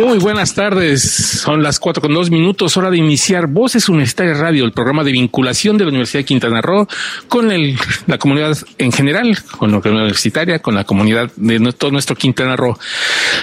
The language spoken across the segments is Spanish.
Muy buenas tardes. Son las cuatro con dos minutos, hora de iniciar Voces Universitarias Radio, el programa de vinculación de la Universidad de Quintana Roo con el, la comunidad en general, con la comunidad universitaria, con la comunidad de todo nuestro Quintana Roo.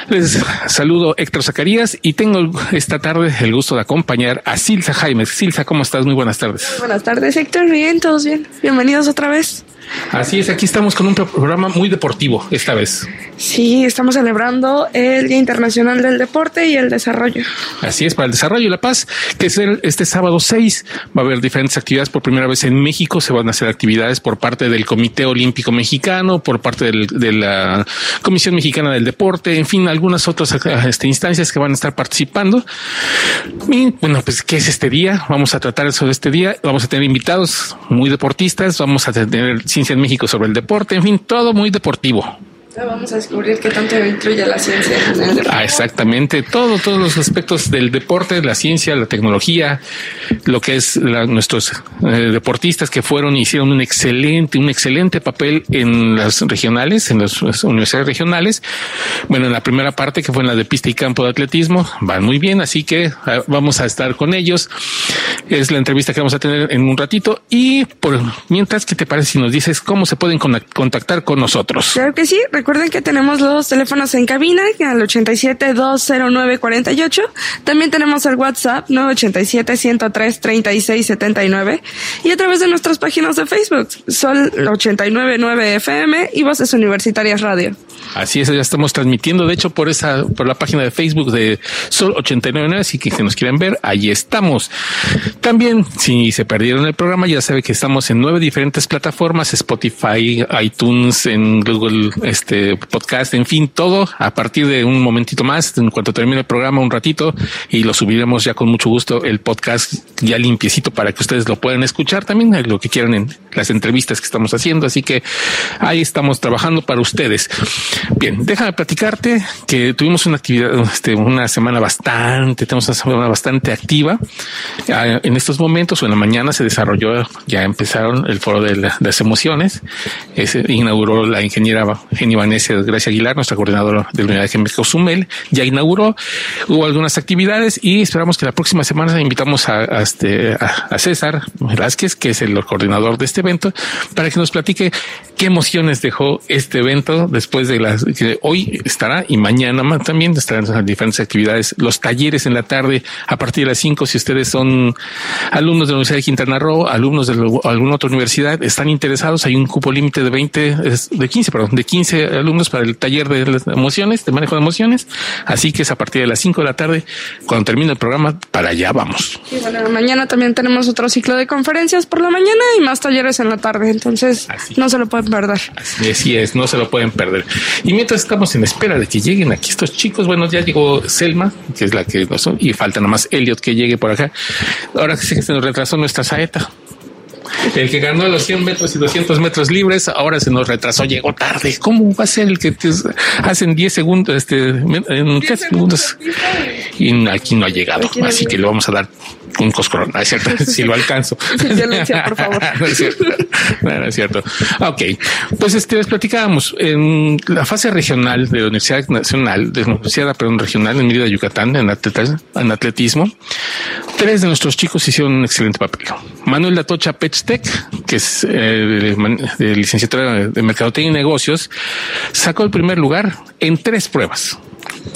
Les saludo Héctor Zacarías y tengo esta tarde el gusto de acompañar a Silsa Jaime. Silsa, ¿cómo estás? Muy buenas tardes. Buenas tardes, Héctor. Bien, todos bien. Bienvenidos otra vez. Así es, aquí estamos con un programa muy deportivo esta vez. Sí, estamos celebrando el Día Internacional del Deporte y el Desarrollo. Así es, para el Desarrollo y la Paz, que es el, este sábado 6. Va a haber diferentes actividades por primera vez en México. Se van a hacer actividades por parte del Comité Olímpico Mexicano, por parte del, de la Comisión Mexicana del Deporte, en fin, algunas otras este, instancias que van a estar participando. Y bueno, pues, ¿qué es este día? Vamos a tratar eso de este día. Vamos a tener invitados muy deportistas. Vamos a tener ciencia en México sobre el deporte, en fin, todo muy deportivo. Vamos a descubrir qué tanto influye la ciencia en el deporte. Ah, exactamente, todo, todos los aspectos del deporte, la ciencia, la tecnología, lo que es la, nuestros eh, deportistas que fueron y hicieron un excelente, un excelente papel en las regionales, en las, las universidades regionales. Bueno, en la primera parte que fue en la de pista y campo de atletismo, van muy bien, así que eh, vamos a estar con ellos. Es la entrevista que vamos a tener en un ratito y por mientras, ¿qué te parece si nos dices cómo se pueden contactar con nosotros? Claro que sí, Recuerden que tenemos los teléfonos en cabina al 87 209 48. También tenemos el WhatsApp 987 103 36 79 y a través de nuestras páginas de Facebook Sol 899 FM y Voces Universitarias Radio. Así es, ya estamos transmitiendo, de hecho, por esa, por la página de Facebook de Sol 899, así que si nos quieren ver, ahí estamos. También, si se perdieron el programa, ya sabe que estamos en nueve diferentes plataformas, Spotify, iTunes, en Google, este podcast, en fin, todo a partir de un momentito más, en cuanto termine el programa, un ratito, y lo subiremos ya con mucho gusto el podcast ya limpiecito para que ustedes lo puedan escuchar también, lo que quieran en las entrevistas que estamos haciendo. Así que ahí estamos trabajando para ustedes. Bien, déjame platicarte que tuvimos una actividad, este, una semana bastante, tenemos una semana bastante activa. En estos momentos o en la mañana se desarrolló, ya empezaron el foro de la, las emociones. Se inauguró la ingeniera Geni Vanessa Gracia Aguilar, nuestra coordinadora de la unidad de México Sumel, ya inauguró. Hubo algunas actividades y esperamos que la próxima semana invitamos este, a César Velázquez, que es el coordinador de este evento, para que nos platique qué emociones dejó este evento después de las que hoy estará y mañana también estarán las diferentes actividades, los talleres en la tarde a partir de las 5 si ustedes son alumnos de la Universidad de Quintana Roo, alumnos de alguna otra universidad, están interesados, hay un cupo límite de 20 de 15, perdón, de 15 alumnos para el taller de las emociones, de manejo de emociones, así que es a partir de las 5 de la tarde. Cuando termine el programa para allá vamos. Y bueno, mañana también tenemos otro ciclo de conferencias por la mañana y más talleres en la tarde, entonces así. no se lo pueden perder. Así, es, no se lo pueden perder. Y mientras estamos en espera de que lleguen aquí estos chicos, bueno, ya llegó Selma, que es la que nos son, y falta nomás Elliot que llegue por acá. Ahora que se nos retrasó nuestra saeta. El que ganó los 100 metros y 200 metros libres, ahora se nos retrasó, llegó tarde. ¿Cómo va a ser el que te hacen 10 segundos, este, en 10 segundos? Y aquí no ha llegado, así que le vamos a dar un coscorón, ¿no es cierto? si lo alcanzo. Violencia, por favor. no es cierto. No, no es cierto. Ok, pues este les platicábamos en la fase regional de la Universidad Nacional, de la Universidad perdón, Regional en Mérida, Yucatán, en, atleta, en atletismo. Tres de nuestros chicos hicieron un excelente papel. Manuel Latocha Pechtec, que es eh, de licenciatura de Mercadotecnia y Negocios, sacó el primer lugar en tres pruebas.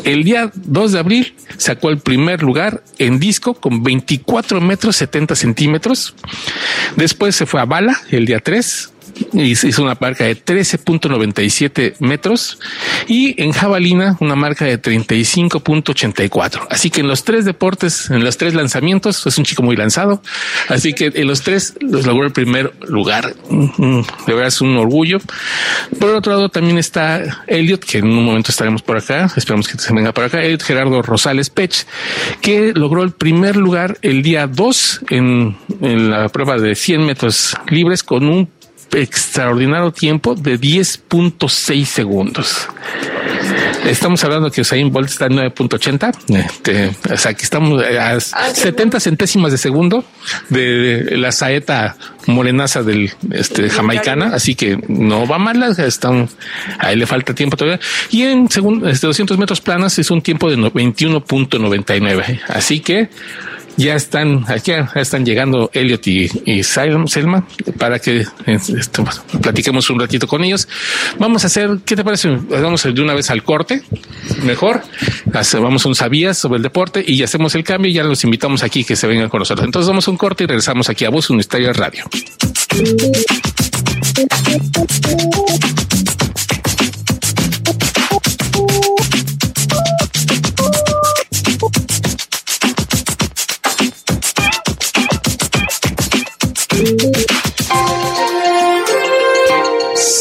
El día 2 de abril sacó el primer lugar en disco con 24 metros 70 centímetros. Después se fue a bala el día 3 hizo una marca de 13.97 metros y en jabalina una marca de 35.84. Así que en los tres deportes, en los tres lanzamientos, es un chico muy lanzado. Así que en los tres los logró el primer lugar. De verdad es un orgullo. Por otro lado, también está Elliot, que en un momento estaremos por acá. Esperamos que se venga por acá. Elliot Gerardo Rosales Pech, que logró el primer lugar el día 2 en, en la prueba de 100 metros libres con un extraordinario tiempo de 10.6 segundos. Estamos hablando que Usain Bolt está en 9.80, este, o sea que estamos a 70 centésimas de segundo de la saeta morenaza del este jamaicana, así que no va mal, están, ahí le falta tiempo todavía. Y en segundo, este 200 metros planas es un tiempo de 21.99, así que ya están aquí, ya están llegando Elliot y, y Selma para que este, platiquemos un ratito con ellos. Vamos a hacer, ¿qué te parece? Vamos de una vez al corte, mejor. Vamos un sabías sobre el deporte y hacemos el cambio y ya los invitamos aquí que se vengan con nosotros. Entonces vamos a un corte y regresamos aquí a Voz Universitaria Radio.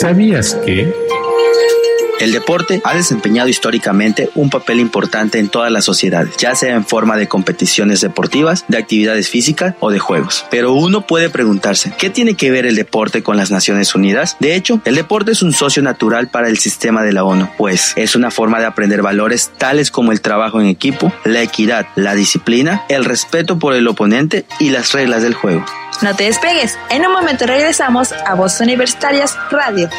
¿Sabías que? El deporte ha desempeñado históricamente un papel importante en todas las sociedades, ya sea en forma de competiciones deportivas, de actividades físicas o de juegos. Pero uno puede preguntarse, ¿qué tiene que ver el deporte con las Naciones Unidas? De hecho, el deporte es un socio natural para el sistema de la ONU, pues es una forma de aprender valores tales como el trabajo en equipo, la equidad, la disciplina, el respeto por el oponente y las reglas del juego. No te despegues, en un momento regresamos a Voz Universitarias Radio.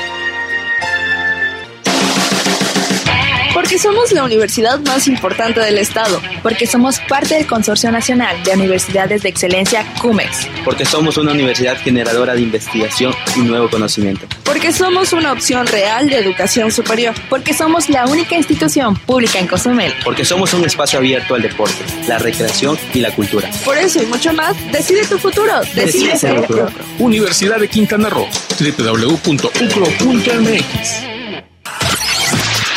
Porque somos la universidad más importante del estado. Porque somos parte del Consorcio Nacional de Universidades de Excelencia CUMEX. Porque somos una universidad generadora de investigación y nuevo conocimiento. Porque somos una opción real de educación superior. Porque somos la única institución pública en Cozumel. Porque somos un espacio abierto al deporte, la recreación y la cultura. Por eso y mucho más, decide tu futuro. Decide, ser Universidad de Quintana Roo. www.ucro.mx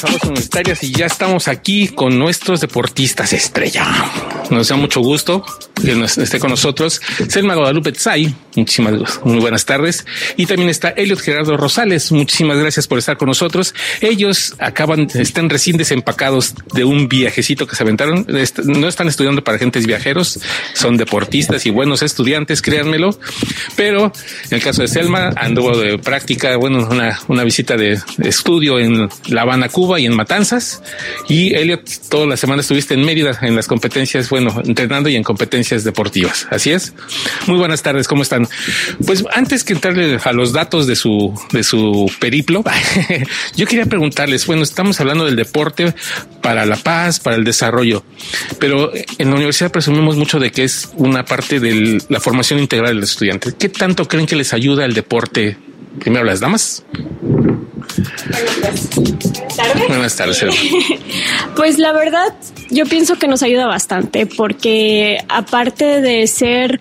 somos universitarias y ya estamos aquí con nuestros deportistas estrella. Nos da mucho gusto que esté con nosotros Selma Guadalupe Tsai. Muchísimas muy buenas tardes. Y también está Elliot Gerardo Rosales. Muchísimas gracias por estar con nosotros. Ellos acaban, están recién desempacados de un viajecito que se aventaron. No están estudiando para agentes viajeros, son deportistas y buenos estudiantes, créanmelo. Pero en el caso de Selma, anduvo de práctica, bueno, una, una visita de estudio en La Habana, Cuba y en Matanzas. Y Elliot, toda la semana estuviste en Mérida en las competencias, bueno, entrenando y en competencias deportivas. Así es. Muy buenas tardes, ¿cómo están? Pues antes que entrarle a los datos de su, de su periplo, yo quería preguntarles, bueno, estamos hablando del deporte para la paz, para el desarrollo, pero en la universidad presumimos mucho de que es una parte de la formación integral del estudiante. ¿Qué tanto creen que les ayuda el deporte? Primero las damas. Buenas tardes. pues la verdad, yo pienso que nos ayuda bastante porque aparte de ser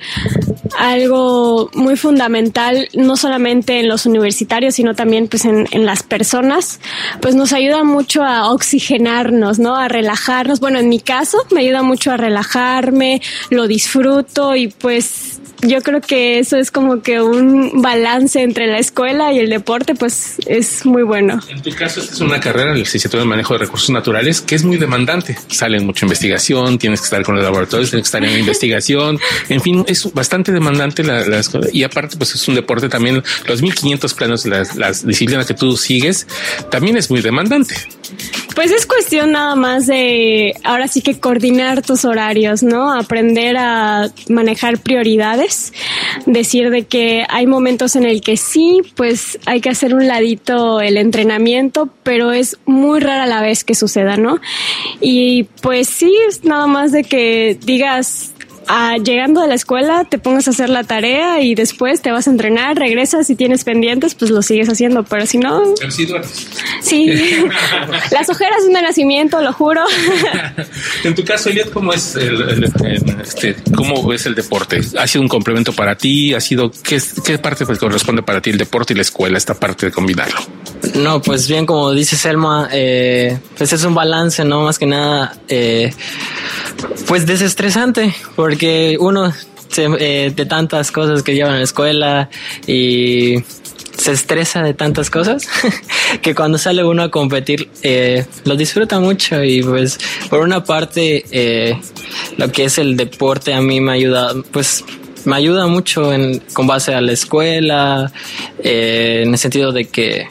algo muy fundamental, no solamente en los universitarios, sino también pues en, en las personas, pues nos ayuda mucho a oxigenarnos, ¿no? A relajarnos. Bueno, en mi caso me ayuda mucho a relajarme, lo disfruto y pues yo creo que eso es como que un balance entre la escuela y el deporte, pues es muy bueno. En tu caso, esta es una carrera, el licenciatura de manejo de recursos naturales, que es muy demandante. Salen mucha investigación, tienes que estar con los laboratorios, tienes que estar en investigación. En fin, es bastante demandante la, escuela. Y aparte, pues es un deporte también, los 1500 planos, las, las disciplinas que tú sigues, también es muy demandante. Pues es cuestión nada más de ahora sí que coordinar tus horarios, ¿no? Aprender a manejar prioridades, decir de que hay momentos en el que sí, pues hay que hacer un ladito el entrenamiento, pero es muy rara la vez que suceda, ¿no? Y pues sí, es nada más de que digas llegando a la escuela te pongas a hacer la tarea y después te vas a entrenar, regresas y tienes pendientes, pues lo sigues haciendo, pero si no... Pero sí. Sí, las ojeras de nacimiento, lo juro. en tu caso, Eliot, ¿cómo es el, este, cómo es el deporte? ¿Ha sido un complemento para ti? ¿Ha sido qué, qué parte pues, corresponde para ti el deporte y la escuela, esta parte de combinarlo? No, pues bien, como dice Selma, eh, pues es un balance, ¿no? Más que nada, eh, pues desestresante, porque uno eh, de tantas cosas que lleva en la escuela y se estresa de tantas cosas que cuando sale uno a competir eh, lo disfruta mucho y pues por una parte eh, lo que es el deporte a mí me ayuda pues me ayuda mucho en, con base a la escuela en el sentido de que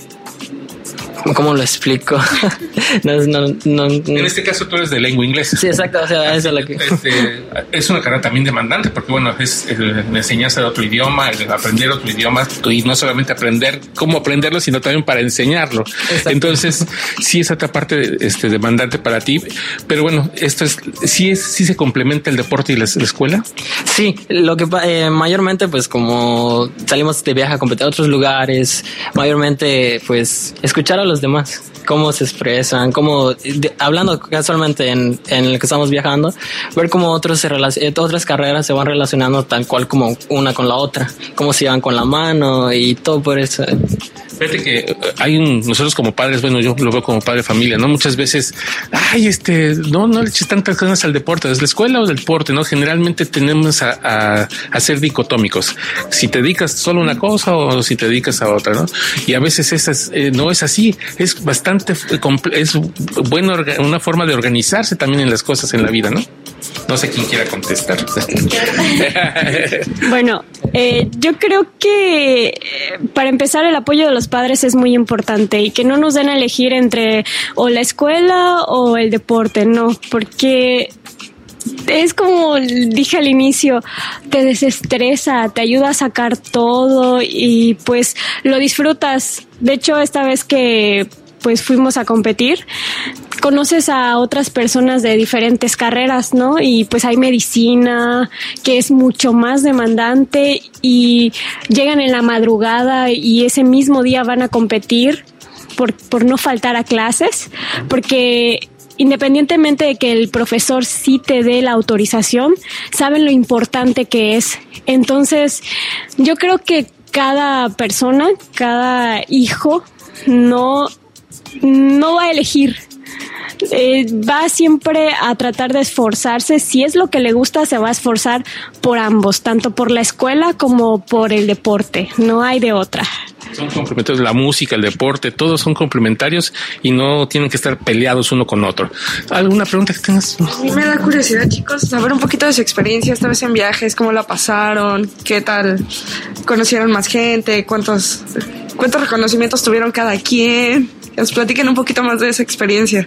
¿Cómo lo explico? en este caso tú eres de lengua inglesa. Sí, exacto. O sea, eso es, lo que... Este, es una carrera también demandante porque, bueno, es la enseñanza de otro idioma, el aprender otro idioma y no solamente aprender cómo aprenderlo, sino también para enseñarlo. Entonces, sí es otra parte este, demandante para ti. Pero bueno, esto es, sí es, sí se complementa el deporte y la, escuela. Sí, lo que eh, mayormente, pues como salimos de viaje a competir a otros lugares, mayormente, pues escuchar a los demás, cómo se expresan, cómo, hablando casualmente en, en el que estamos viajando, ver cómo otros se eh, otras carreras se van relacionando tal cual como una con la otra, cómo se llevan con la mano y todo por eso. Fíjate que eh, hay un, nosotros como padres, bueno, yo lo veo como padre de familia, ¿no? Muchas veces, ay, este, no, no le eches tantas ganas al deporte, ¿es la escuela o del deporte, no? Generalmente tenemos a, a, ser dicotómicos. Si te dedicas solo a una cosa o si te dedicas a otra, ¿no? Y a veces esas, eh, no es así, es bastante, es bueno, una forma de organizarse también en las cosas en la vida, ¿no? No sé quién quiera contestar. bueno, eh, yo creo que para empezar el apoyo de los padres es muy importante y que no nos den a elegir entre o la escuela o el deporte, no, porque es como dije al inicio, te desestresa, te ayuda a sacar todo y pues lo disfrutas. De hecho, esta vez que pues fuimos a competir, conoces a otras personas de diferentes carreras, ¿no? Y pues hay medicina que es mucho más demandante y llegan en la madrugada y ese mismo día van a competir por, por no faltar a clases, porque independientemente de que el profesor sí te dé la autorización, saben lo importante que es. Entonces, yo creo que cada persona, cada hijo, no, no va a elegir eh, va siempre a tratar de esforzarse. Si es lo que le gusta, se va a esforzar por ambos, tanto por la escuela como por el deporte. No hay de otra. Son complementarios, la música, el deporte, todos son complementarios y no tienen que estar peleados uno con otro. ¿Alguna pregunta que tengas? A mí me da curiosidad, chicos, saber un poquito de su experiencia esta vez en viajes, cómo la pasaron, qué tal conocieron más gente, cuántos, cuántos reconocimientos tuvieron cada quien nos platiquen un poquito más de esa experiencia.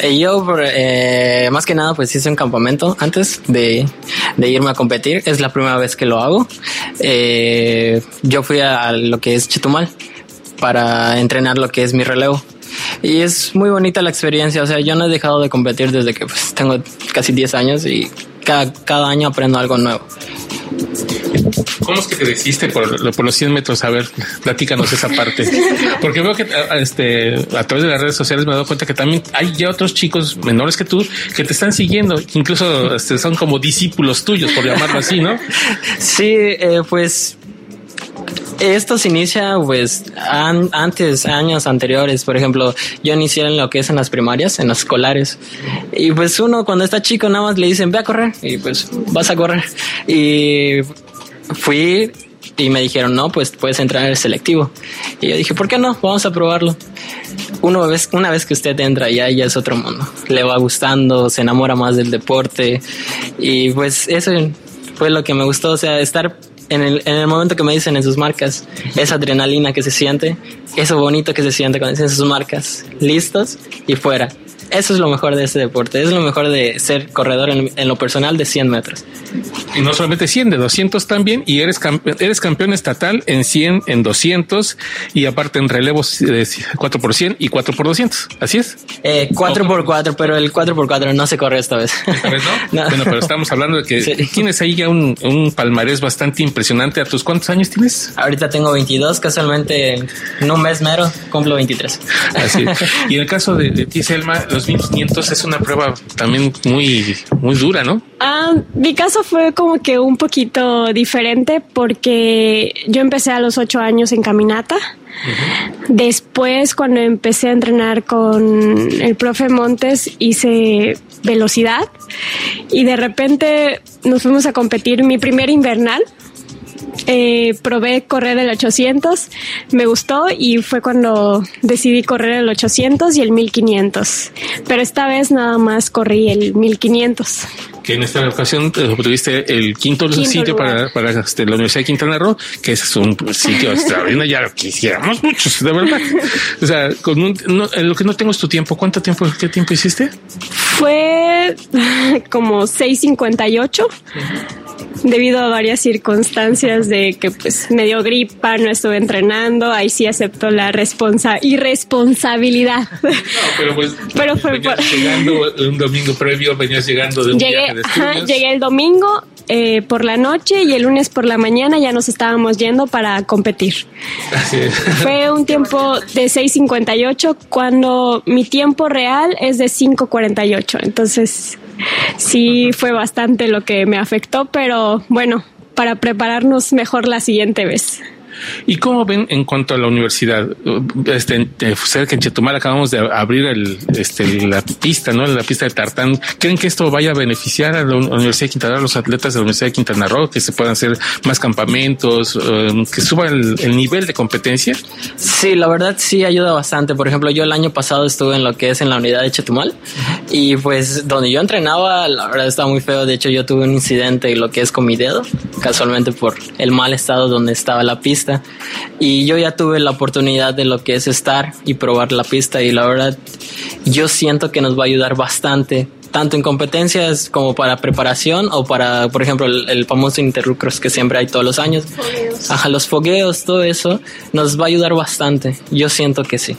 Eh, yo eh, más que nada pues hice un campamento antes de, irme a competir. Es la primera vez que lo hago. Eh, yo fui a lo que es Chetumal para entrenar lo que es mi relevo. Y es muy bonita la experiencia. O sea, yo no he dejado de competir desde que pues, tengo casi 10 años y cada, cada año aprendo algo nuevo. ¿Cómo es que te decidiste por, por, los 100 metros? A ver, platícanos esa parte. Porque veo que este, a través de las redes sociales me he dado cuenta que también hay ya otros chicos menores que tú que te están siguiendo, que incluso este, son como discípulos tuyos, por llamarlo así, ¿no? Sí, eh, pues esto se inicia pues antes, años anteriores, por ejemplo, yo inicié en lo que es en las primarias, en las escolares, y pues uno cuando está chico nada más le dicen ve a correr y pues vas a correr y fui y me dijeron, no, pues puedes entrar en el selectivo. Y yo dije, ¿por qué no? Vamos a probarlo. Una vez, una vez que usted entra ya, ya es otro mundo. Le va gustando, se enamora más del deporte. Y pues eso fue lo que me gustó, o sea, estar en el, en el momento que me dicen en sus marcas, esa adrenalina que se siente, eso bonito que se siente cuando dicen sus marcas, listos y fuera. Eso es lo mejor de este deporte, es lo mejor de ser corredor en, lo personal de 100 metros. Y no solamente 100, de 200 también, y eres, campeón, eres campeón estatal en 100, en 200, y aparte en relevos de 4 por 100 y 4 por 200, ¿así es? Eh, 4 por 4, pero el 4 por 4 no se corre esta vez. ¿Esta vez no? Bueno, pero estamos hablando de que tienes ahí ya un, un, palmarés bastante impresionante. ¿A tus cuántos años tienes? Ahorita tengo 22, casualmente en un mes mero cumplo 23. Así. y en el caso de, de ti, Selma, los 1500 es una prueba también muy, muy dura, ¿no? Ah, mi caso fue como que un poquito diferente porque yo empecé a los 8 años en caminata. Después, cuando empecé a entrenar con el profe Montes, hice velocidad y de repente nos fuimos a competir mi primer invernal. Eh, probé correr el 800, me gustó y fue cuando decidí correr el 800 y el 1500. Pero esta vez nada más corrí el 1500 que en esta ocasión eh, obtuviste el quinto, sitio para, para este, la Universidad de Quintana Roo, que es un sitio extraordinario, ya lo quisiéramos muchos, de verdad. O sea, con un, no, lo que no tengo es tu tiempo. ¿Cuánto tiempo, qué tiempo hiciste? Fue como 6.58 debido a varias circunstancias de que pues me dio gripa, no estuve entrenando, ahí sí acepto la responsa irresponsabilidad. No, pero pues pero fue llegando un domingo previo, venías llegando de un llegué, llegué el domingo eh, por la noche y el lunes por la mañana ya nos estábamos yendo para competir. Fue un tiempo de 6.58 cuando mi tiempo real es de 5.48. Entonces sí fue bastante lo que me afectó, pero bueno, para prepararnos mejor la siguiente vez. ¿Y cómo ven en cuanto a la universidad? Este, cerca en Chetumal acabamos de abrir el, este, la pista, ¿no? La pista de tartán. ¿Creen que esto vaya a beneficiar a la Universidad de Quintana a los atletas de la Universidad de Quintana Roo, que se puedan hacer más campamentos, um, que suba el, nivel de competencia? Sí, la verdad sí ayuda bastante. Por ejemplo, yo el año pasado estuve en lo que es en la unidad de Chetumal y pues donde yo entrenaba, la verdad estaba muy feo. De hecho, yo tuve un incidente lo que es con mi dedo, casualmente por el mal estado donde estaba la pista y yo ya tuve la oportunidad de lo que es estar y probar la pista y la verdad yo siento que nos va a ayudar bastante tanto en competencias como para preparación o para, por ejemplo, el, famoso interrucros que siempre hay todos los años. Ajá, los fogueos, todo eso nos va a ayudar bastante. Yo siento que sí.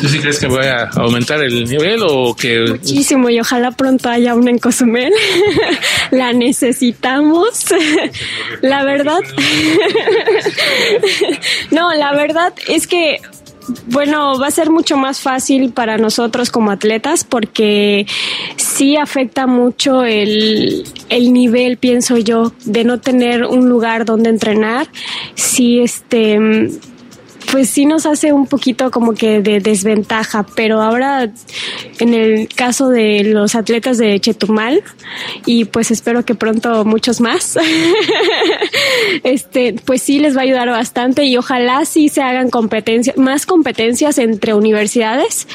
¿Tú sí crees que voy a aumentar el nivel o que...? Muchísimo y ojalá pronto haya una en Cozumel. la necesitamos. la verdad... no, la verdad es que bueno, va a ser mucho más fácil para nosotros como atletas porque sí afecta mucho el, el, nivel, pienso yo, de no tener un lugar donde entrenar. Sí, este pues sí nos hace un poquito como que de desventaja, pero ahora en el caso de los atletas de Chetumal y pues espero que pronto muchos más, este, pues sí les va a ayudar bastante y ojalá sí se hagan competencias, más competencias entre universidades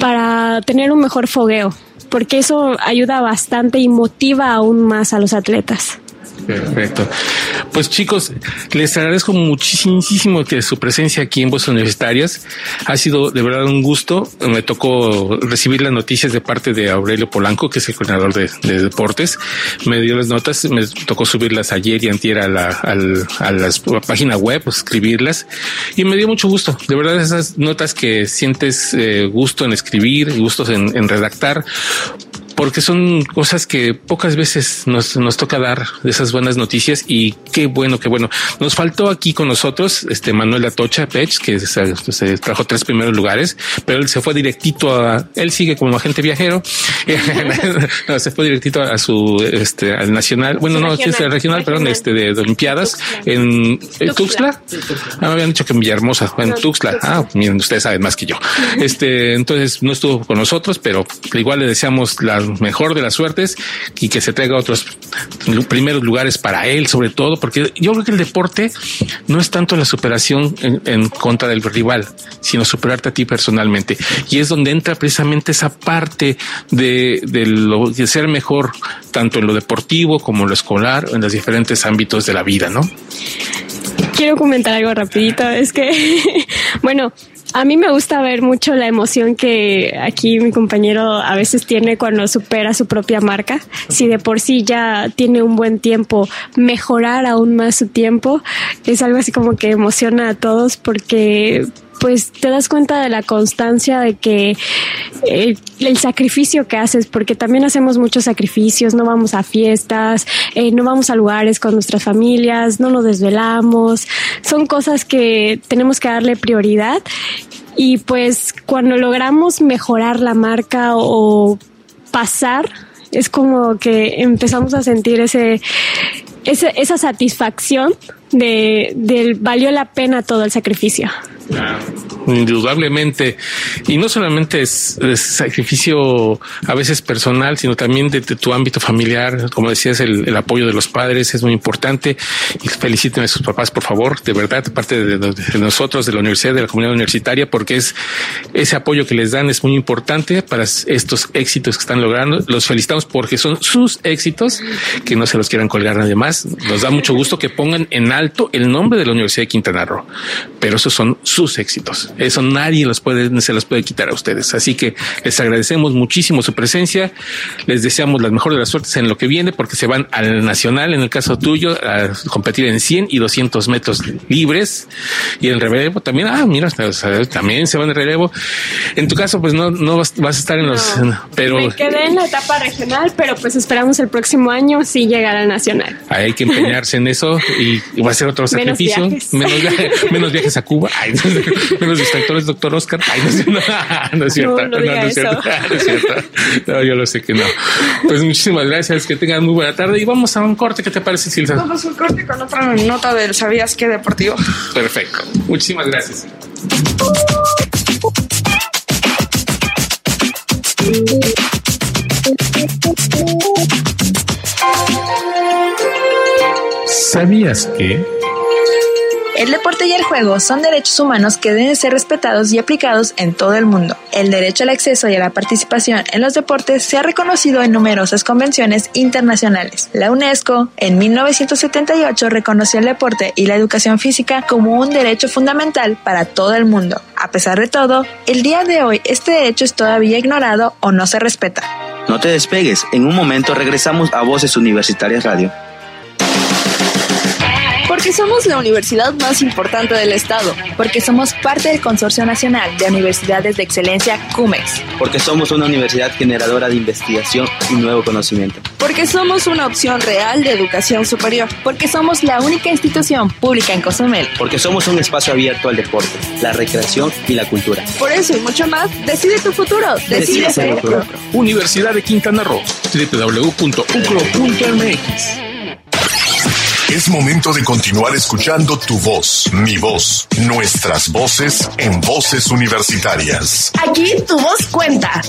para tener un mejor fogueo, porque eso ayuda bastante y motiva aún más a los atletas. Perfecto. Pues chicos, les agradezco muchísimo que su presencia aquí en Voces Universitarias. Ha sido de verdad un gusto. Me tocó recibir las noticias de parte de Aurelio Polanco, que es el coordinador de, deportes. Me dio las notas, me tocó subirlas ayer y antier a la, a la página web, escribirlas. Y me dio mucho gusto. De verdad, esas notas que sientes eh, gusto en escribir, gustos en, en redactar, porque son cosas que pocas veces nos, nos toca dar de esas buenas noticias y qué bueno, qué bueno. Nos faltó aquí con nosotros este Manuel Atocha Pech, que se, trajo tres primeros lugares, pero él se fue directito a, él sigue como agente viajero, se fue directito a su, este, al nacional, bueno, no, regional, es el regional, perdón, este de, Olimpiadas en, Tuxtla. Ah, me habían dicho que en Villahermosa, en Tuxtla. Ah, miren, ustedes saben más que yo. Este, entonces no estuvo con nosotros, pero igual le deseamos las mejor de las suertes y que se traiga otros primeros lugares para él, sobre todo, porque yo creo que el deporte no es tanto la superación en, contra del rival, sino superarte a ti personalmente. Y es donde entra precisamente esa parte de, de, lo, ser mejor, tanto en lo deportivo como en lo escolar, en los diferentes ámbitos de la vida, ¿no? Quiero comentar algo rapidito. Es que, bueno, a mí me gusta ver mucho la emoción que aquí mi compañero a veces tiene cuando supera su propia marca. Si de por sí ya tiene un buen tiempo, mejorar aún más su tiempo es algo así como que emociona a todos porque pues te das cuenta de la constancia de que eh, el sacrificio que haces, porque también hacemos muchos sacrificios, no vamos a fiestas, eh, no vamos a lugares con nuestras familias, no nos desvelamos, son cosas que tenemos que darle prioridad y pues cuando logramos mejorar la marca o pasar, es como que empezamos a sentir ese, ese esa satisfacción de, de valió la pena todo el sacrificio. Nah. Indudablemente. Y no solamente es, sacrificio a veces personal, sino también de, tu ámbito familiar. Como decías, el, apoyo de los padres es muy importante. Y feliciten a sus papás, por favor, de verdad, de parte de, nosotros, de la universidad, de la comunidad universitaria, porque es ese apoyo que les dan es muy importante para estos éxitos que están logrando. Los felicitamos porque son sus éxitos, que no se los quieran colgar nadie más. Nos da mucho gusto que pongan en alto el nombre de la Universidad de Quintana Roo, pero esos son sus éxitos. Eso nadie los puede, se los puede quitar a ustedes. Así que les agradecemos muchísimo su presencia. Les deseamos las mejores de las suertes en lo que viene, porque se van al nacional, en el caso tuyo, a competir en 100 y 200 metros libres y en relevo también. Ah, mira, también se van en relevo. En tu caso, pues no, no vas, a estar en los, pero me quedé en la etapa regional, pero pues esperamos el próximo año sí llegar al nacional. Hay que empeñarse en eso y va a ser otro sacrificio. Menos viajes, menos viajes a Cuba. Ay, Los distractores, doctor Oscar. Ay, no, es cierto. No, es cierto. No, es cierto. No, yo lo sé que no. Pues muchísimas gracias. Que tengan muy buena tarde. Y vamos a un corte. ¿Qué te parece, Silvia? Vamos a un corte con otra nota del ¿Sabías qué deportivo? Perfecto. Muchísimas gracias. ¿Sabías que? El deporte y el juego son derechos humanos que deben ser respetados y aplicados en todo el mundo. El derecho al acceso y a la participación en los deportes se ha reconocido en numerosas convenciones internacionales. La UNESCO, en 1978, reconoció el deporte y la educación física como un derecho fundamental para todo el mundo. A pesar de todo, el día de hoy este derecho es todavía ignorado o no se respeta. No te despegues, en un momento regresamos a Voces Universitarias Radio. Porque somos la universidad más importante del estado. Porque somos parte del Consorcio Nacional de Universidades de Excelencia CUMEX. Porque somos una universidad generadora de investigación y nuevo conocimiento. Porque somos una opción real de educación superior. Porque somos la única institución pública en Cozumel. Porque somos un espacio abierto al deporte, la recreación y la cultura. Por eso y mucho más, decide tu futuro. Decide, ser futuro. Universidad de Quintana Roo. www.ucro.mx es momento de continuar escuchando tu voz, mi voz, nuestras voces en voces universitarias. Aquí tu voz cuenta.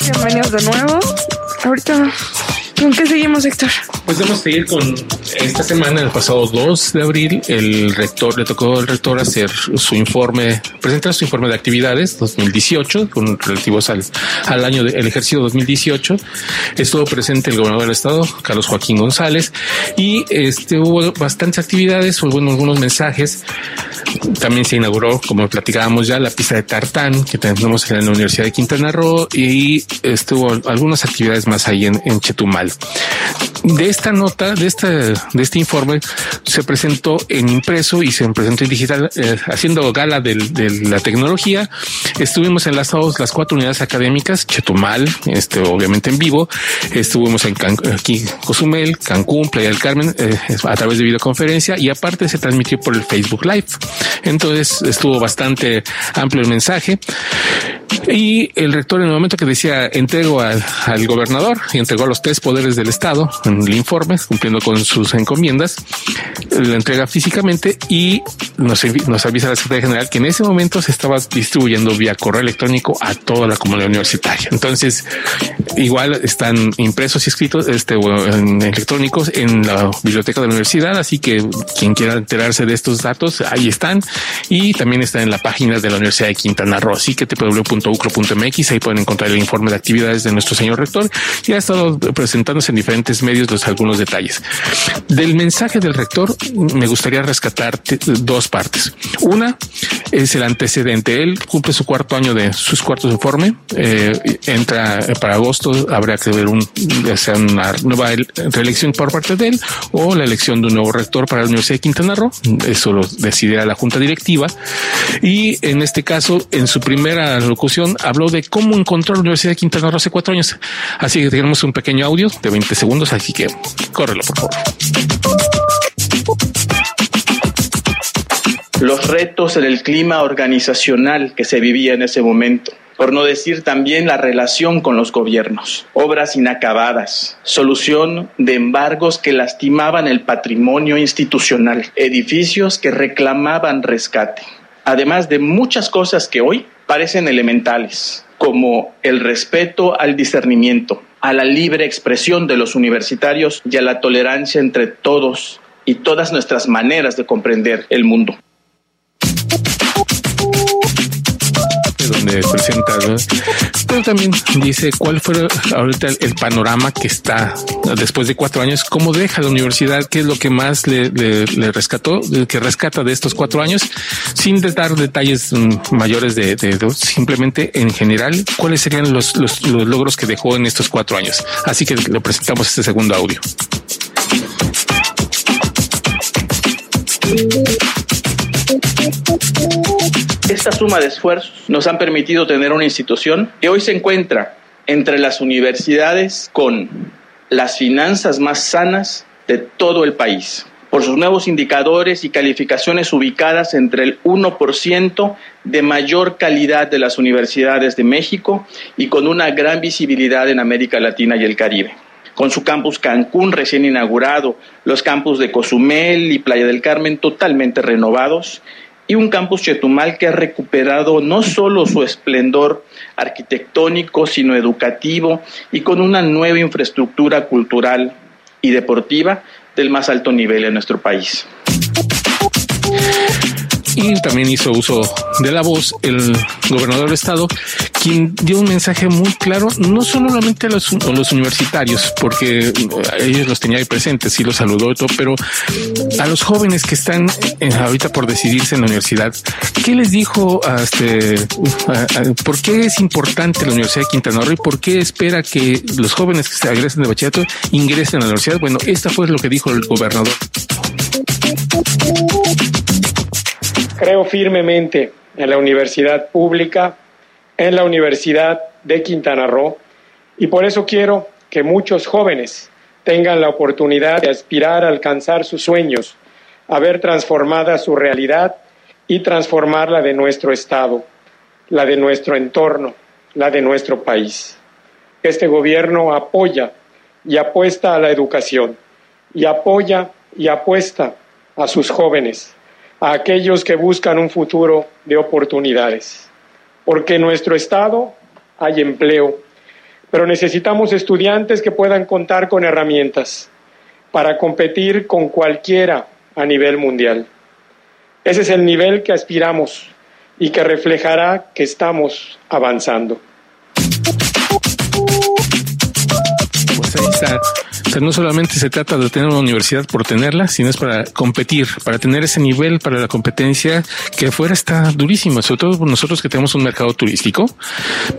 Bienvenidos de nuevo. Ahorita ¿Con qué seguimos, Héctor? Pues vamos a seguir con esta semana, el pasado 2 de abril, el rector, le tocó al rector hacer su informe, presentar su informe de actividades 2018, con relativos al, al año del ejercicio 2018. Estuvo presente el gobernador del estado, Carlos Joaquín González, y este hubo bastantes actividades, hubo algunos mensajes. También se inauguró, como platicábamos ya, la pista de tartán que tenemos en la Universidad de Quintana Roo y estuvo algunas actividades más ahí en Chetumal. De esta nota, de este, de este informe, se presentó en impreso y se presentó en digital, eh, haciendo gala de, la tecnología. Estuvimos enlazados las cuatro unidades académicas, Chetumal, este, obviamente en vivo. Estuvimos en aquí, Cozumel, Cancún, Playa del Carmen, eh, a través de videoconferencia y aparte se transmitió por el Facebook Live. Entonces estuvo bastante amplio el mensaje. Y el rector en el momento que decía entrego al, al gobernador y entregó a los tres poderes del Estado en el informe, cumpliendo con sus encomiendas, la entrega físicamente y nos, nos avisa la Secretaría General que en ese momento se estaba distribuyendo vía correo electrónico a toda la comunidad universitaria. Entonces, igual están impresos y escritos este, en electrónicos en la biblioteca de la universidad, así que quien quiera enterarse de estos datos, ahí está están y también están en la página de la Universidad de Quintana Roo. Así que www.ucro.mx, ahí pueden encontrar el informe de actividades de nuestro señor rector y ha estado presentándose en diferentes medios algunos detalles. Del mensaje del rector me gustaría rescatar dos partes. Una es el antecedente. Él cumple su cuarto año de sus cuartos informe, eh, entra para agosto, habrá que ver un, sea una nueva reelección por parte de él o la elección de un nuevo rector para la Universidad de Quintana Roo. Eso lo decidirá la junta directiva. Y en este caso, en su primera locución, habló de cómo encontró la Universidad de Quintana Roo hace cuatro años. Así que tenemos un pequeño audio de 20 segundos, así que córrelo, por favor. Los retos en el clima organizacional que se vivía en ese momento por no decir también la relación con los gobiernos, obras inacabadas, solución de embargos que lastimaban el patrimonio institucional, edificios que reclamaban rescate, además de muchas cosas que hoy parecen elementales, como el respeto al discernimiento, a la libre expresión de los universitarios y a la tolerancia entre todos y todas nuestras maneras de comprender el mundo. Donde presenta, pero también dice cuál fue ahorita el, panorama que está después de cuatro años, cómo deja la universidad, qué es lo que más le, rescató, que rescata de estos cuatro años, sin dar detalles mm, mayores de, simplemente en general, cuáles serían los, los, los logros que dejó en estos cuatro años. Así que le presentamos este segundo audio. Esta suma de esfuerzos nos han permitido tener una institución que hoy se encuentra entre las universidades con las finanzas más sanas de todo el país, por sus nuevos indicadores y calificaciones ubicadas entre el 1% de mayor calidad de las universidades de México y con una gran visibilidad en América Latina y el Caribe con su campus Cancún recién inaugurado, los campus de Cozumel y Playa del Carmen totalmente renovados y un campus Chetumal que ha recuperado no solo su esplendor arquitectónico, sino educativo y con una nueva infraestructura cultural y deportiva del más alto nivel en nuestro país y también hizo uso de la voz el gobernador del estado, quien dio un mensaje muy claro, no solamente a los, los universitarios, porque ellos los tenía ahí presentes y los saludó y todo, pero a los jóvenes que están ahorita por decidirse en la universidad, ¿qué les dijo a este, por qué es importante la Universidad de Quintana Roo y por qué espera que los jóvenes que se agresen de bachillerato ingresen a la universidad? Bueno, esta fue lo que dijo el gobernador. Creo firmemente en la universidad pública, en la Universidad de Quintana Roo, y por eso quiero que muchos jóvenes tengan la oportunidad de aspirar a alcanzar sus sueños, a ver transformada su realidad y transformarla de nuestro Estado, la de nuestro entorno, la de nuestro país. Este gobierno apoya y apuesta a la educación y apoya y apuesta a sus jóvenes a aquellos que buscan un futuro de oportunidades. Porque en nuestro Estado hay empleo, pero necesitamos estudiantes que puedan contar con herramientas para competir con cualquiera a nivel mundial. Ese es el nivel que aspiramos y que reflejará que estamos avanzando. No solamente se trata de tener una universidad por tenerla, sino es para competir, para tener ese nivel para la competencia que afuera está durísima, sobre todo nosotros que tenemos un mercado turístico.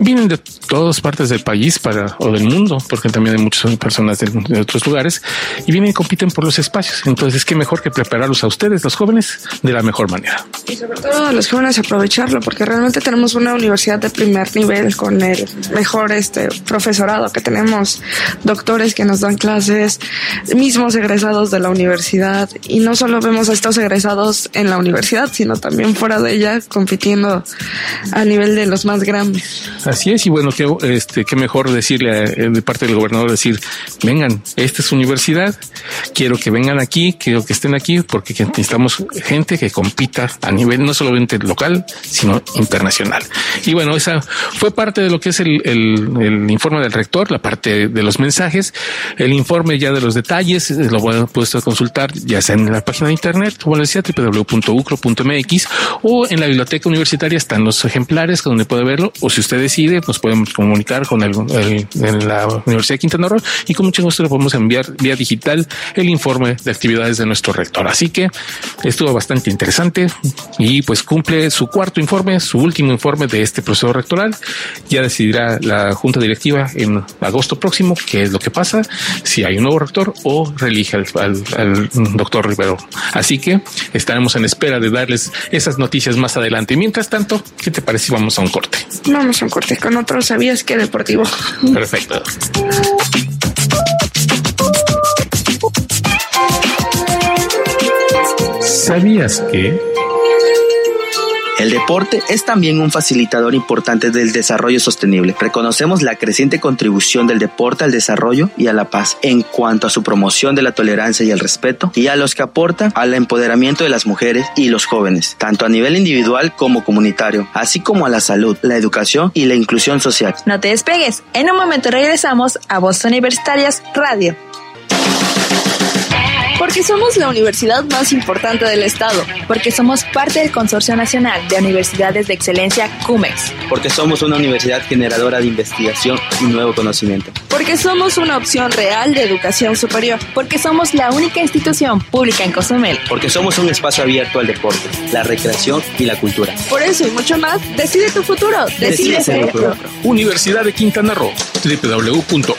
Vienen de todas partes del país para, o del mundo, porque también hay muchas personas de, otros lugares y vienen y compiten por los espacios. Entonces, qué mejor que prepararlos a ustedes, los jóvenes, de la mejor manera. Y sobre todo a los jóvenes aprovecharlo, porque realmente tenemos una universidad de primer nivel con el mejor este profesorado que tenemos, doctores que nos dan clases mismos egresados de la universidad y no solo vemos a estos egresados en la universidad, sino también fuera de ella compitiendo a nivel de los más grandes. Así es y bueno, qué, este, qué mejor decirle eh, de parte del gobernador decir, vengan, esta es universidad, quiero que vengan aquí, quiero que estén aquí porque necesitamos gente que compita a nivel no solamente local, sino internacional. Y bueno, esa fue parte de lo que es el, el, el informe del rector, la parte de los mensajes, el informe informe ya de los detalles eh, lo pueden consultar ya sea en la página de internet, como les decía, www.ucro.mx o en la biblioteca universitaria están los ejemplares donde puede verlo o si usted decide nos podemos comunicar con el, en la Universidad de Quintana Roo y con mucho gusto le podemos enviar vía digital el informe de actividades de nuestro rector. Así que estuvo bastante interesante y pues cumple su cuarto informe, su último informe de este proceso rectoral. Ya decidirá la junta directiva en agosto próximo qué es lo que pasa, hay un nuevo rector o reelige al, doctor Rivero. Así que estaremos en espera de darles esas noticias más adelante. Mientras tanto, ¿qué te parece si vamos a un corte? Vamos a un corte con otro sabías que deportivo. Perfecto. ¿Sabías que? El deporte es también un facilitador importante del desarrollo sostenible. Reconocemos la creciente contribución del deporte al desarrollo y a la paz en cuanto a su promoción de la tolerancia y el respeto y a los que aporta al empoderamiento de las mujeres y los jóvenes, tanto a nivel individual como comunitario, así como a la salud, la educación y la inclusión social. No te despegues, en un momento regresamos a Voz Universitarias Radio. Porque somos la universidad más importante del estado. Porque somos parte del Consorcio Nacional de Universidades de Excelencia CUMEX. Porque somos una universidad generadora de investigación y nuevo conocimiento. Porque somos una opción real de educación superior. Porque somos la única institución pública en Cozumel. Porque somos un espacio abierto al deporte, la recreación y la cultura. Por eso y mucho más, decide tu futuro. Decide, ser Universidad de Quintana Roo. www.ucro.mx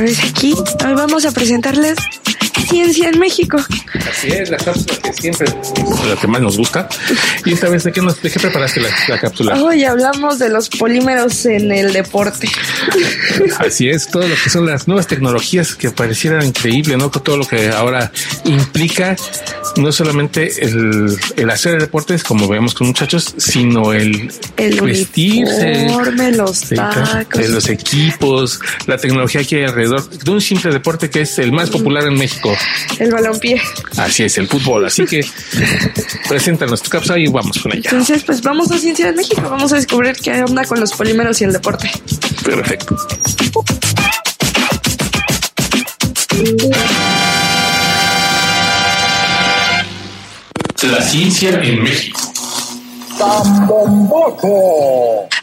Pues aquí hoy vamos a presentarles ciencia en México. Así es, la cápsula que siempre la que más nos gusta. Y esta vez, ¿de qué, nos, de qué preparaste la, cápsula? Hoy hablamos de los polímeros en el deporte. Así es, todo lo que son las nuevas tecnologías que parecieran increíble, ¿no? Todo lo que ahora implica no solamente el, el hacer deportes, como vemos con muchachos, sino el, el vestirse, los tacos, los equipos, la tecnología que hay alrededor de un simple deporte que es el más popular en México. El balompié. Así es, el fútbol. Así que preséntanos tu cápsula y vamos con ella. Entonces, pues vamos a Ciencia de México. Vamos a descubrir qué onda con los polímeros y el deporte. Perfecto. La ciencia en México.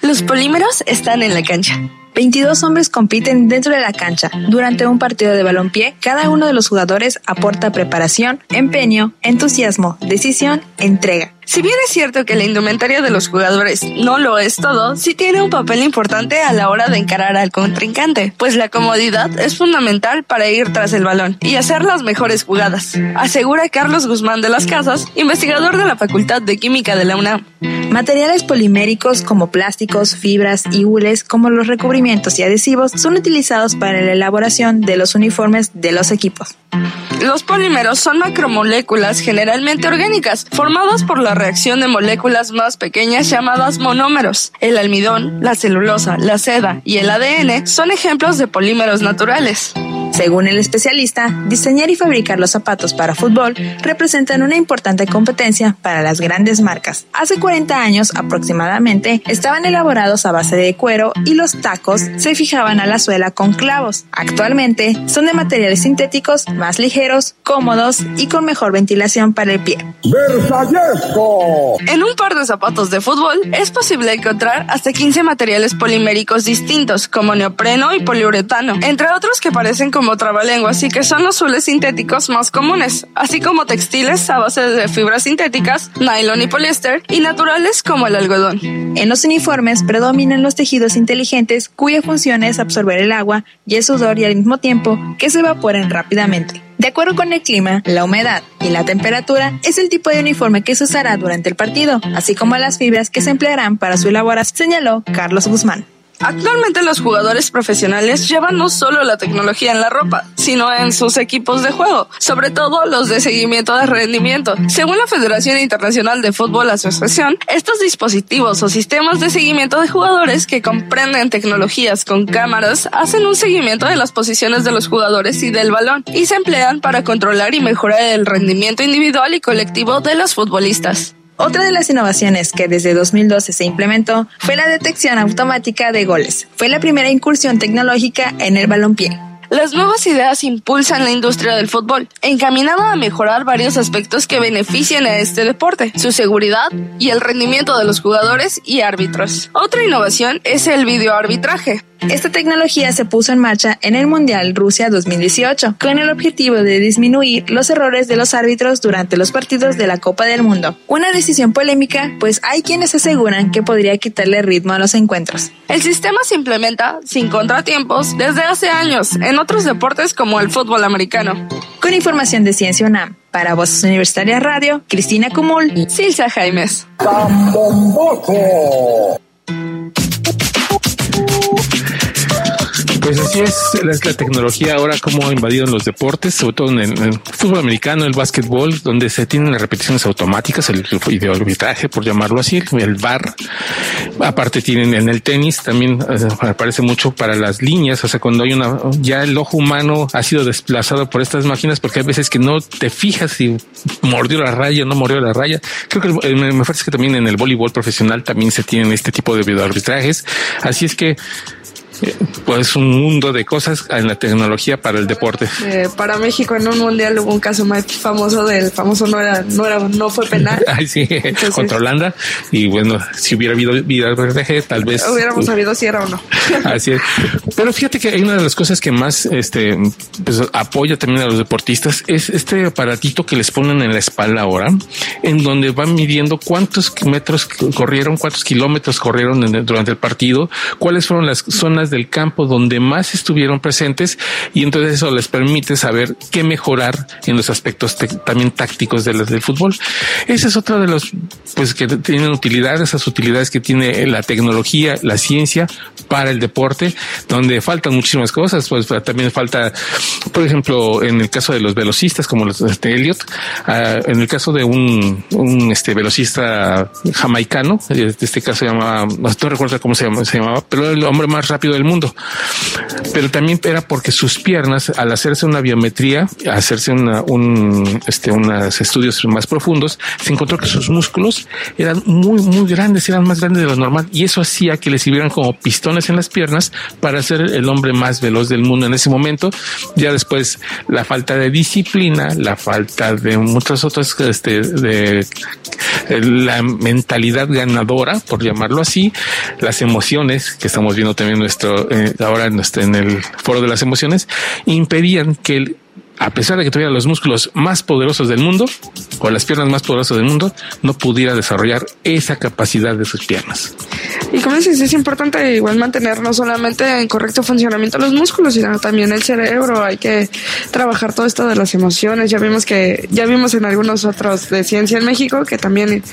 Los polímeros están en la cancha. 22 hombres compiten dentro de la cancha. Durante un partido de balompié, cada uno de los jugadores aporta preparación, empeño, entusiasmo, decisión, entrega. Si bien es cierto que la indumentaria de los jugadores no lo es todo, sí tiene un papel importante a la hora de encarar al contrincante, pues la comodidad es fundamental para ir tras el balón y hacer las mejores jugadas, asegura Carlos Guzmán de las Casas, investigador de la Facultad de Química de la UNAM. Materiales poliméricos como plásticos, fibras y hules como los recubrimientos y adhesivos son utilizados para la elaboración de los uniformes de los equipos. Los polímeros son macromoléculas generalmente orgánicas, formadas por la reacción de moléculas más pequeñas llamadas monómeros. El almidón, la celulosa, la seda y el ADN son ejemplos de polímeros naturales. Según el especialista, diseñar y fabricar los zapatos para fútbol representan una importante competencia para las grandes marcas. Hace 40 años aproximadamente estaban elaborados a base de cuero y los tacos se fijaban a la suela con clavos. Actualmente son de materiales sintéticos más ligeros, cómodos y con mejor ventilación para el pie. En un par de zapatos de fútbol es posible encontrar hasta 15 materiales poliméricos distintos como neopreno y poliuretano, entre otros que parecen como trabalenguas y que son los zules sintéticos más comunes, así como textiles a base de fibras sintéticas, nylon y poliéster, y naturales como el algodón. En los uniformes predominan los tejidos inteligentes cuya función es absorber el agua y el sudor y al mismo tiempo que se evaporen rápidamente. De acuerdo con el clima, la humedad y la temperatura, es el tipo de uniforme que se usará durante el partido, así como las fibras que se emplearán para su elaboración, señaló Carlos Guzmán. Actualmente los jugadores profesionales llevan no solo la tecnología en la ropa, sino en sus equipos de juego, sobre todo los de seguimiento de rendimiento. Según la Federación Internacional de Fútbol Asociación, estos dispositivos o sistemas de seguimiento de jugadores que comprenden tecnologías con cámaras hacen un seguimiento de las posiciones de los jugadores y del balón y se emplean para controlar y mejorar el rendimiento individual y colectivo de los futbolistas. Otra de las innovaciones que desde 2012 se implementó fue la detección automática de goles. Fue la primera incursión tecnológica en el balompié. Las nuevas ideas impulsan la industria del fútbol, encaminada a mejorar varios aspectos que benefician a este deporte, su seguridad y el rendimiento de los jugadores y árbitros. Otra innovación es el videoarbitraje. Esta tecnología se puso en marcha en el Mundial Rusia 2018, con el objetivo de disminuir los errores de los árbitros durante los partidos de la Copa del Mundo. Una decisión polémica, pues hay quienes aseguran que podría quitarle ritmo a los encuentros. El sistema se implementa sin contratiempos desde hace años en otros deportes como el fútbol americano. Con información de Ciencia UNAM, para Voces Universitarias Radio, Cristina Cumul, Silsa Jaimes. Pues así es, la, la tecnología ahora como ha invadido en los deportes, sobre todo en el, fútbol americano, el básquetbol, donde se tienen las repeticiones automáticas, el videoarbitraje, por llamarlo así, el VAR. Aparte tienen en el tenis también eh, me parece mucho para las líneas, o sea, cuando hay una, ya el ojo humano ha sido desplazado por estas máquinas porque hay veces que no te fijas si mordió la raya o no mordió la raya. Creo que me parece que también en el voleibol profesional también se tienen este tipo de videoarbitrajes. Así es que pues un mundo de cosas en la tecnología para el deporte. Eh, para México en un mundial hubo un caso más famoso del famoso no era, no era, no fue penal. Ay, sí, contra Holanda. Y bueno, si hubiera habido videoarbitraje, tal vez. Hubiéramos sabido si era o no. Así es. Pero fíjate que hay una de las cosas que más este pues, apoya también a los deportistas es este aparatito que les ponen en la espalda ahora, en donde van midiendo cuántos metros corrieron, cuántos kilómetros corrieron en durante el partido, cuáles fueron las zonas del campo donde más estuvieron presentes y entonces eso les permite saber qué mejorar en los aspectos también tácticos de del fútbol. Esa es otra de los pues que tienen utilidad, esas utilidades que tiene la tecnología, la ciencia para el deporte, donde faltan muchísimas cosas, pues también falta, por ejemplo, en el caso de los velocistas como los este Elliot, ah, en el caso de un, este velocista jamaicano, en este caso se llamaba, no recuerdo cómo se llamaba, se llamaba, pero el hombre más rápido del mundo. Pero también era porque sus piernas, al hacerse una biometría, hacerse una, un, este, unos estudios más profundos, se encontró que sus músculos eran muy, muy grandes, eran más grandes de lo normal, y eso hacía que le sirvieran como pistones en las piernas para ser el hombre más veloz del mundo en ese momento. Ya después, la falta de disciplina, la falta de muchas otras, este, de eh, la mentalidad ganadora, por llamarlo así, las emociones que estamos viendo también eh, ahora en, nuestro- en el foro de las emociones, impedían que el a pesar de que tuviera los músculos más poderosos del mundo o las piernas más poderosas del mundo, no pudiera desarrollar esa capacidad de sus piernas. Y como dices, es importante igual mantener no solamente en correcto funcionamiento los músculos, sino también el cerebro. Hay que trabajar todo esto de las emociones. Ya vimos que, ya vimos en algunos otros de ciencia en México que también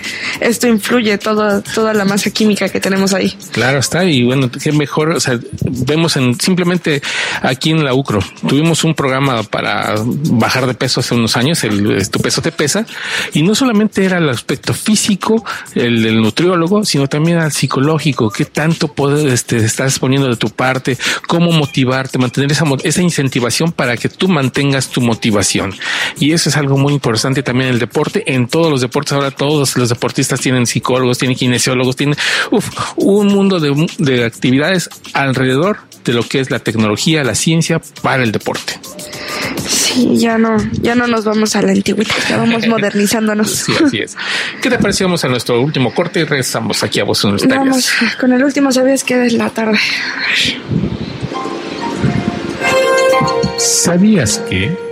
esto influye toda, toda la masa química que tenemos ahí. Claro está, y bueno, qué mejor, o sea, vemos en simplemente aquí en la UCRO, tuvimos un programa para bajar de peso hace unos años, el tu peso te pesa, y no solamente era el aspecto físico, el del nutriólogo, sino también al psicológico, qué tanto poder este, estás poniendo de tu parte, cómo motivarte, mantener esa, esa incentivación para que tú mantengas tu motivación. Y eso es algo muy importante también en el deporte, en todos los deportes, ahora todos los deportistas tienen psicólogos, tienen kinesiólogos, tienen uf, un mundo de, de actividades alrededor de lo que es la tecnología, la ciencia para el deporte. Sí, ya no, ya no nos vamos a la antigüedad, ya vamos modernizándonos. Sí, así es. ¿Qué te pareció? Vamos a nuestro último corte y regresamos aquí a Voz Universitarias. Vamos con el último, ¿sabes qué? Es la tarde. ¿Sabías que?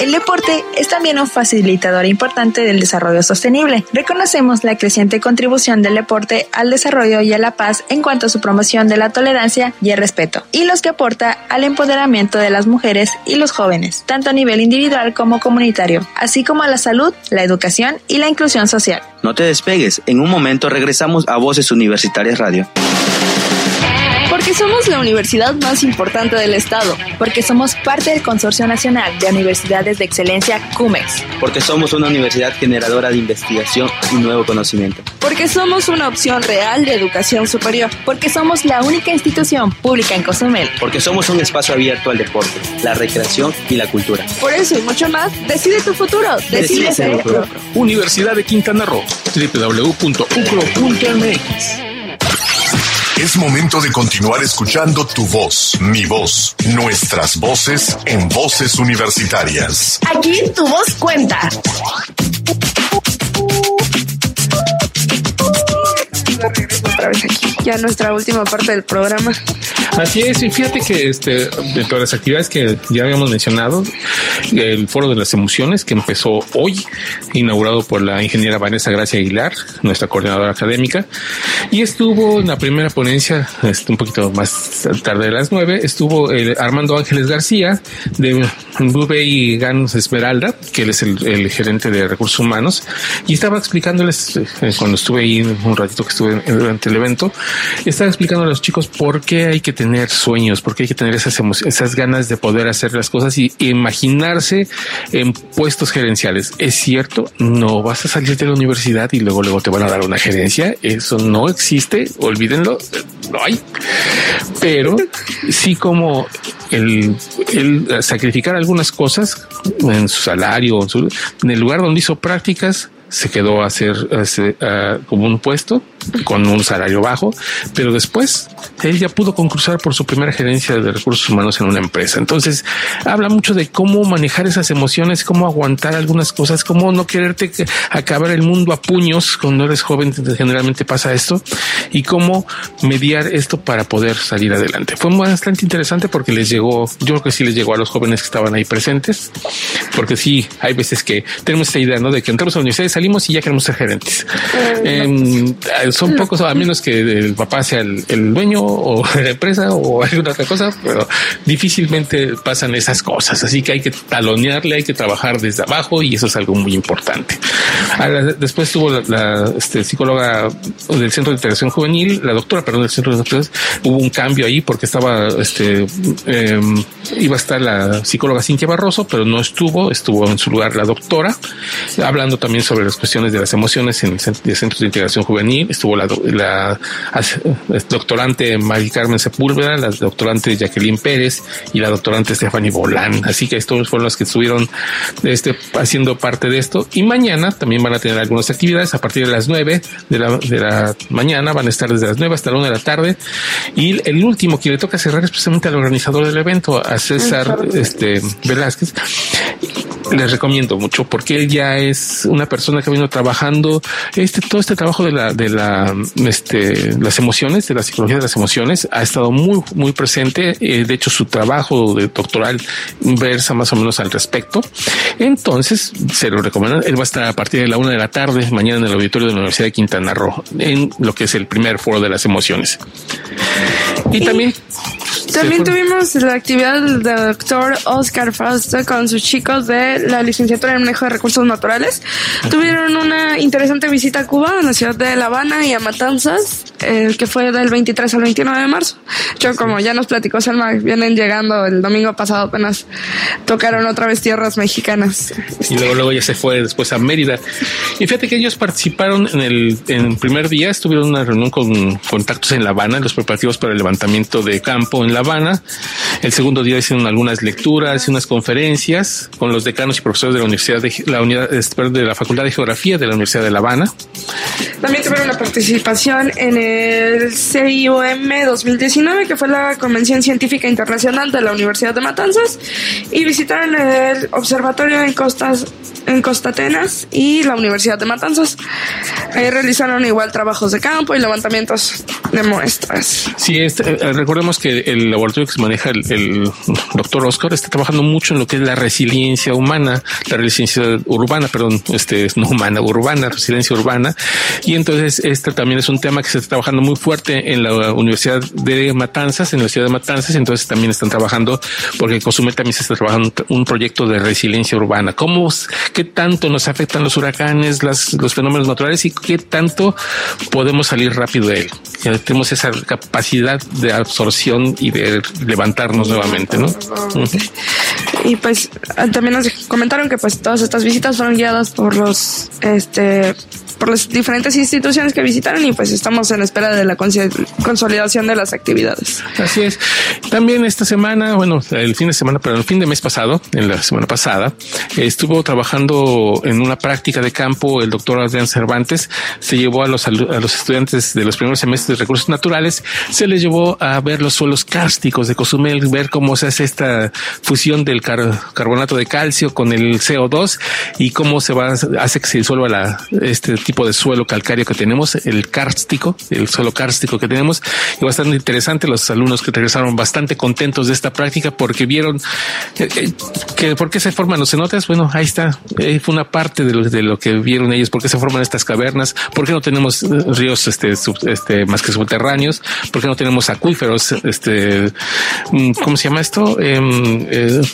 El deporte es también un facilitador importante del desarrollo sostenible. Reconocemos la creciente contribución del deporte al desarrollo y a la paz en cuanto a su promoción de la tolerancia y el respeto, y los que aporta al empoderamiento de las mujeres y los jóvenes, tanto a nivel individual como comunitario, así como a la salud, la educación y la inclusión social. No te despegues, en un momento regresamos a Voces Universitarias Radio. Porque somos la universidad más importante del estado. Porque somos parte del Consorcio Nacional de Universidades de Excelencia CUMEX. Porque somos una universidad generadora de investigación y nuevo conocimiento. Porque somos una opción real de educación superior. Porque somos la única institución pública en Cozumel. Porque somos un espacio abierto al deporte, la recreación y la cultura. Por eso y mucho más, decide tu futuro. Decide, ser Universidad de Quintana Roo. www.ucro.mx. Es momento de continuar escuchando tu voz, mi voz, nuestras voces en voces universitarias. Aquí tu voz cuenta. Otra vez aquí, ya nuestra última parte del programa. Así es, y fíjate que este, dentro de las actividades que ya habíamos mencionado, el Foro de las Emociones, que empezó hoy, inaugurado por la ingeniera Vanessa Gracia Aguilar, nuestra coordinadora académica, y estuvo en la primera ponencia, este, un poquito más tarde de las nueve, estuvo el Armando Ángeles García de y Gans Esmeralda, que él es el, el, gerente de recursos humanos, y estaba explicándoles, eh, cuando estuve ahí un ratito que estuve durante el evento, estaba explicando a los chicos por qué hay que tener sueños, por qué hay que tener esas, esas ganas de poder hacer las cosas y imaginarse en puestos gerenciales. Es cierto, no vas a salir de la universidad y luego luego te van a dar una gerencia. Eso no existe, olvídenlo, no hay. Pero sí como el, sacrificar algunas cosas en su salario, en el lugar donde hizo prácticas, se quedó a hacer, como un puesto con un salario bajo, pero después él ya pudo concursar por su primera gerencia de recursos humanos en una empresa. Entonces, habla mucho de cómo manejar esas emociones, cómo aguantar algunas cosas, cómo no quererte acabar el mundo a puños cuando eres joven, generalmente pasa esto, y cómo mediar esto para poder salir adelante. Fue bastante interesante porque les llegó, yo creo que sí les llegó a los jóvenes que estaban ahí presentes, porque sí, hay veces que tenemos esta idea, ¿no? De que entramos a la universidad, salimos y ya queremos ser gerentes. Eh, son pocos, a menos que el papá sea el, el, dueño o la empresa o alguna otra cosa, pero difícilmente pasan esas cosas. Así que hay que talonearle, hay que trabajar desde abajo y eso es algo muy importante. Después tuvo la, la este, psicóloga del Centro de Integración Juvenil, la doctora, perdón, del Centro de Integración, hubo un cambio ahí porque estaba, este, eh, iba a estar la psicóloga Cintia Barroso, pero no estuvo, estuvo en su lugar la doctora, hablando también sobre las cuestiones de las emociones en el Centro de Integración Juvenil estuvo la, la, doctorante Mari Carmen Sepúlveda, la doctorante Jacqueline Pérez y la doctorante Stephanie Bolán. Así que estos fueron los que estuvieron este, haciendo parte de esto. Y mañana también van a tener algunas actividades a partir de las nueve de la, de la mañana. Van a estar desde las nueve hasta la una de la tarde. Y el último que le toca cerrar es precisamente al organizador del evento, a César este, Velázquez les recomiendo mucho porque él ya es una persona que ha venido trabajando este todo este trabajo de la de la este las emociones de la psicología de las emociones ha estado muy muy presente. Eh, de hecho su trabajo de doctoral versa más o menos al respecto. Entonces se lo recomiendo. Él va a estar a partir de la una de la tarde mañana en el auditorio de la Universidad de Quintana Roo en lo que es el primer foro de las emociones. Y, y también también tuvimos la actividad del doctor Oscar Fausto con sus chicos de la licenciatura en manejo de recursos naturales. Tuvieron una interesante visita a Cuba, en la ciudad de La Habana y a Matanzas, eh, que fue del 23 al 29 de marzo. Yo, como ya nos platicó Selma, vienen llegando el domingo pasado, apenas tocaron otra vez tierras mexicanas. Y luego, luego ya se fue después a Mérida. Y fíjate que ellos participaron en el, en el primer día, estuvieron en una reunión con contactos en La Habana, los preparativos para el levantamiento de campo en La Habana. El segundo día hicieron algunas lecturas y unas conferencias con los decanos y profesores de la Universidad de la Unidad de la Facultad de Geografía de la Universidad de La Habana. También tuvieron una participación en el CIOM 2019, que fue la Convención Científica Internacional de la Universidad de Matanzas, y visitaron el Observatorio en Costas en Costa Atenas y la Universidad de Matanzas. Ahí realizaron igual trabajos de campo y levantamientos de muestras. Sí, este, recordemos que el laboratorio que se maneja el, el, doctor Oscar está trabajando mucho en lo que es la resiliencia humana, la resiliencia urbana, perdón, este no humana, urbana, resiliencia urbana. Y entonces este también es un tema que se está trabajando muy fuerte en la Universidad de Matanzas, en la ciudad de Matanzas, entonces también están trabajando, porque en Cozumel también se está trabajando un proyecto de resiliencia urbana. ¿Cómo, qué tanto nos afectan los huracanes, las, los fenómenos naturales y qué tanto podemos salir rápido de él? Ya tenemos esa capacidad de absorción y de levantarnos nuevamente, ¿no? Y pues también nos comentaron que pues todas estas visitas fueron guiadas por los este por las diferentes instituciones que visitaron y pues estamos en espera de la consolidación de las actividades. Así es. También esta semana, bueno, el fin de semana, pero el fin de mes pasado, en la semana pasada, estuvo trabajando en una práctica de campo el doctor Adrián Cervantes, se llevó a los, a los estudiantes de los primeros semestres de recursos naturales, se les llevó a ver los suelos cársticos de Cozumel, ver cómo se hace esta fusión del carbonato de calcio con el CO2 y cómo se va, hace que se disuelva la, este tipo de suelo calcáreo que tenemos, el kárstico, el suelo kárstico que tenemos. Y bastante interesante, los alumnos que regresaron bastante contentos de esta práctica porque vieron eh, eh, que por qué se forman los cenotes. Bueno, ahí está, eh, fue una parte de lo, de lo que vieron ellos, por qué se forman estas cavernas, por qué no tenemos ríos este, este más que subterráneos, por qué no tenemos acuíferos, este, mm, ¿cómo se llama esto? Em,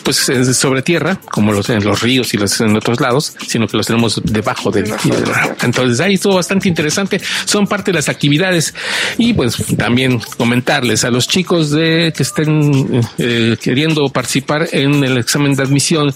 pues sobre tierra, como los en los ríos y los en otros lados, sino que los tenemos debajo del entonces entonces ahí estuvo bastante interesante. Son parte de las actividades y pues también comentarles a los chicos de que estén eh, queriendo participar en el examen de admisión.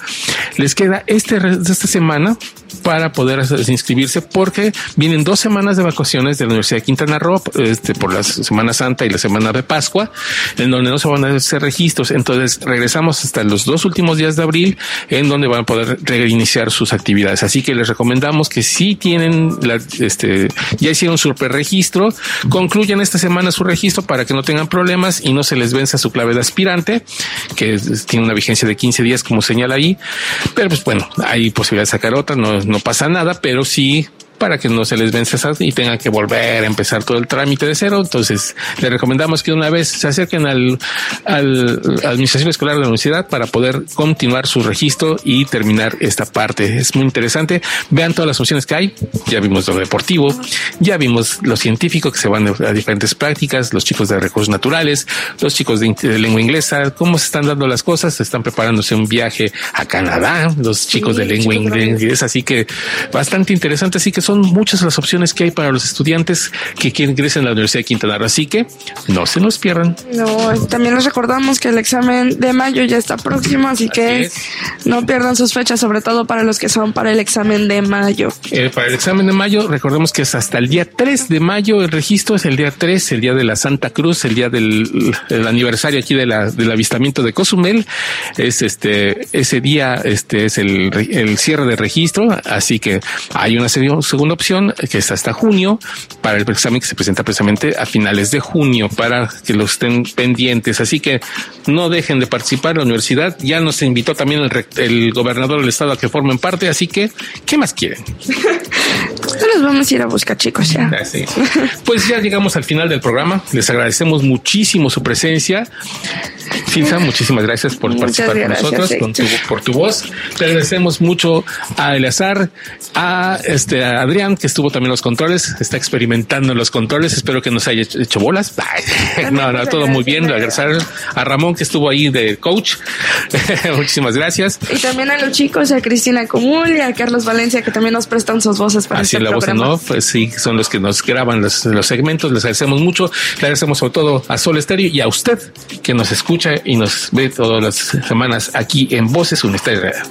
Les queda este esta semana para poder inscribirse porque vienen dos semanas de vacaciones de la Universidad de Quintana Roo este, por la Semana Santa y la Semana de Pascua, en donde no se van a hacer registros. Entonces regresamos hasta los dos últimos días de abril, en donde van a poder reiniciar sus actividades. Así que les recomendamos que si tienen, este, ya hicieron su registro, concluyan esta semana su registro para que no tengan problemas y no se les venza su clave de aspirante, que tiene una vigencia de 15 días, como señala ahí. Pero pues bueno, hay posibilidad de sacar otra, no, no pasa nada, pero sí para que no se les vence y tengan que volver a empezar todo el trámite de cero. Entonces, les recomendamos que una vez se acerquen al, al administración escolar de la universidad para poder continuar su registro y terminar esta parte. Es muy interesante. Vean todas las opciones que hay. Ya vimos lo deportivo, ya vimos lo científico que se van a diferentes prácticas, los chicos de recursos naturales, los chicos de, lengua inglesa, cómo se están dando las cosas. Se están preparándose un viaje a Canadá, los chicos de lengua inglesa. Así que bastante interesante. Así que son muchas las opciones que hay para los estudiantes que quieren ingresar a la Universidad de Quintana Roo. Así que no se nos pierdan. No, también les recordamos que el examen de mayo ya está próximo, así, que no pierdan sus fechas, sobre todo para los que son para el examen de mayo. Eh, para el examen de mayo, recordemos que es hasta el día 3 de mayo el registro, es el día 3, el día de la Santa Cruz, el día del aniversario aquí de la, del avistamiento de Cozumel. Es este, ese día, este es el, el cierre de registro, así que hay una segunda opción que está hasta junio para el examen que se presenta precisamente a finales de junio para que lo estén pendientes. Así que no dejen de participar. La universidad ya nos invitó también el, el gobernador del estado a que formen parte. Así que, ¿qué más quieren? los vamos a ir a buscar, chicos, ya. Pues ya llegamos al final del programa. Les agradecemos muchísimo su presencia. Cinza, muchísimas gracias por participar con nosotros, con tu, por tu voz. Le agradecemos mucho a Eleazar, a este a Adrián, que estuvo también en los controles, está experimentando en los controles. Espero que nos haya hecho bolas. no, no, todo muy bien. Agradecer a Ramón, que estuvo ahí de coach. muchísimas gracias. Y también a los chicos, a Cristina Comul y a Carlos Valencia, que también nos prestan sus voces para Así este la voz en off, pues sí, son los que nos graban los, los segmentos. Les agradecemos mucho. Le agradecemos sobre todo a Sol Estéreo y a usted que nos escucha y nos ve todas las semanas aquí en Voces Universitarias.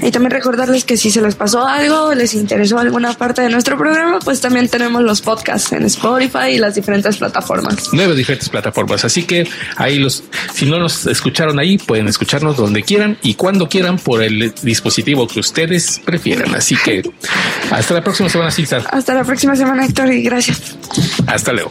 Y también recordarles que si se les pasó algo, les interesó alguna parte de nuestro programa, pues también tenemos los podcasts en Spotify y las diferentes plataformas. Nueve diferentes plataformas. Así que ahí los, si no nos escucharon ahí, pueden escucharnos donde quieran y cuando quieran por el dispositivo que ustedes prefieran. Así que hasta la próxima semana, César. Hasta la próxima semana, Héctor, y gracias. Hasta luego.